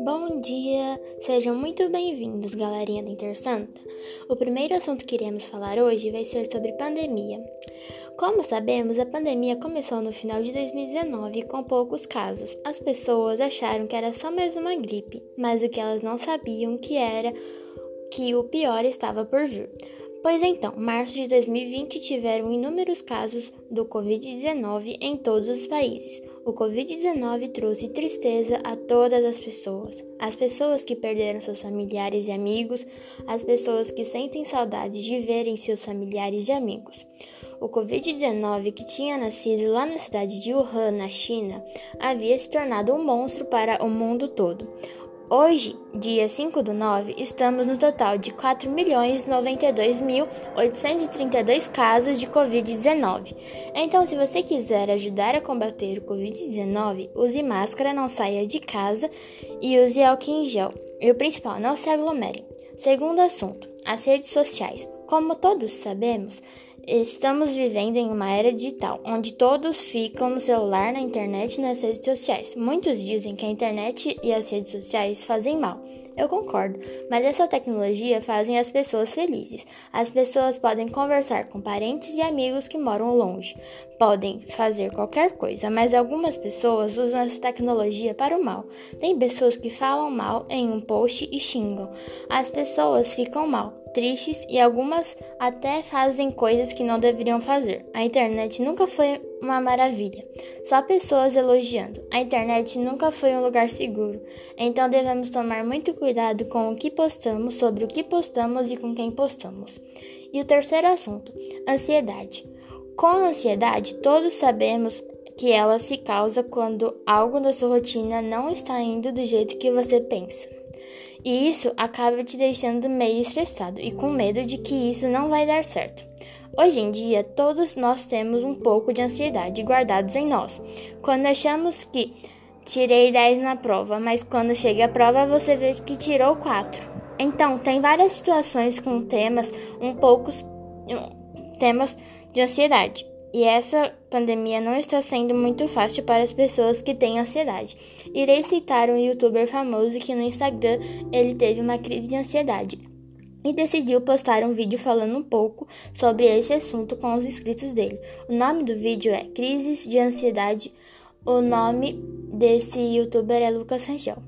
Bom dia, sejam muito bem-vindos, galerinha da Intersanta. O primeiro assunto que iremos falar hoje vai ser sobre pandemia. Como sabemos, a pandemia começou no final de 2019 com poucos casos. As pessoas acharam que era só mais uma gripe, mas o que elas não sabiam que era que o pior estava por vir. Pois então, março de 2020 tiveram inúmeros casos do Covid-19 em todos os países. O Covid-19 trouxe tristeza a todas as pessoas. As pessoas que perderam seus familiares e amigos, as pessoas que sentem saudades de verem seus familiares e amigos. O Covid-19, que tinha nascido lá na cidade de Wuhan, na China, havia se tornado um monstro para o mundo todo. Hoje, dia 5 do 9, estamos no total de 4.092.832 casos de Covid-19. Então, se você quiser ajudar a combater o Covid-19, use máscara, não saia de casa e use álcool em gel. E o principal, não se aglomerem. Segundo assunto, as redes sociais. Como todos sabemos, Estamos vivendo em uma era digital, onde todos ficam no celular, na internet e nas redes sociais. Muitos dizem que a internet e as redes sociais fazem mal. Eu concordo, mas essa tecnologia fazem as pessoas felizes. As pessoas podem conversar com parentes e amigos que moram longe, podem fazer qualquer coisa, mas algumas pessoas usam essa tecnologia para o mal. Tem pessoas que falam mal em um post e xingam. As pessoas ficam mal tristes e algumas até fazem coisas que não deveriam fazer. A internet nunca foi uma maravilha, só pessoas elogiando. A internet nunca foi um lugar seguro, então devemos tomar muito cuidado com o que postamos, sobre o que postamos e com quem postamos. E o terceiro assunto: ansiedade. Com ansiedade, todos sabemos que ela se causa quando algo da sua rotina não está indo do jeito que você pensa. E isso acaba te deixando meio estressado e com medo de que isso não vai dar certo. Hoje em dia, todos nós temos um pouco de ansiedade guardados em nós. Quando achamos que tirei 10 na prova, mas quando chega a prova você vê que tirou 4. Então, tem várias situações com temas um poucos temas de ansiedade. E essa pandemia não está sendo muito fácil para as pessoas que têm ansiedade. Irei citar um youtuber famoso que no Instagram ele teve uma crise de ansiedade e decidiu postar um vídeo falando um pouco sobre esse assunto com os inscritos dele. O nome do vídeo é Crises de Ansiedade. O nome desse youtuber é Lucas Rangel.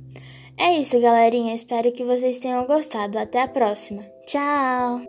É isso, galerinha. Espero que vocês tenham gostado. Até a próxima. Tchau!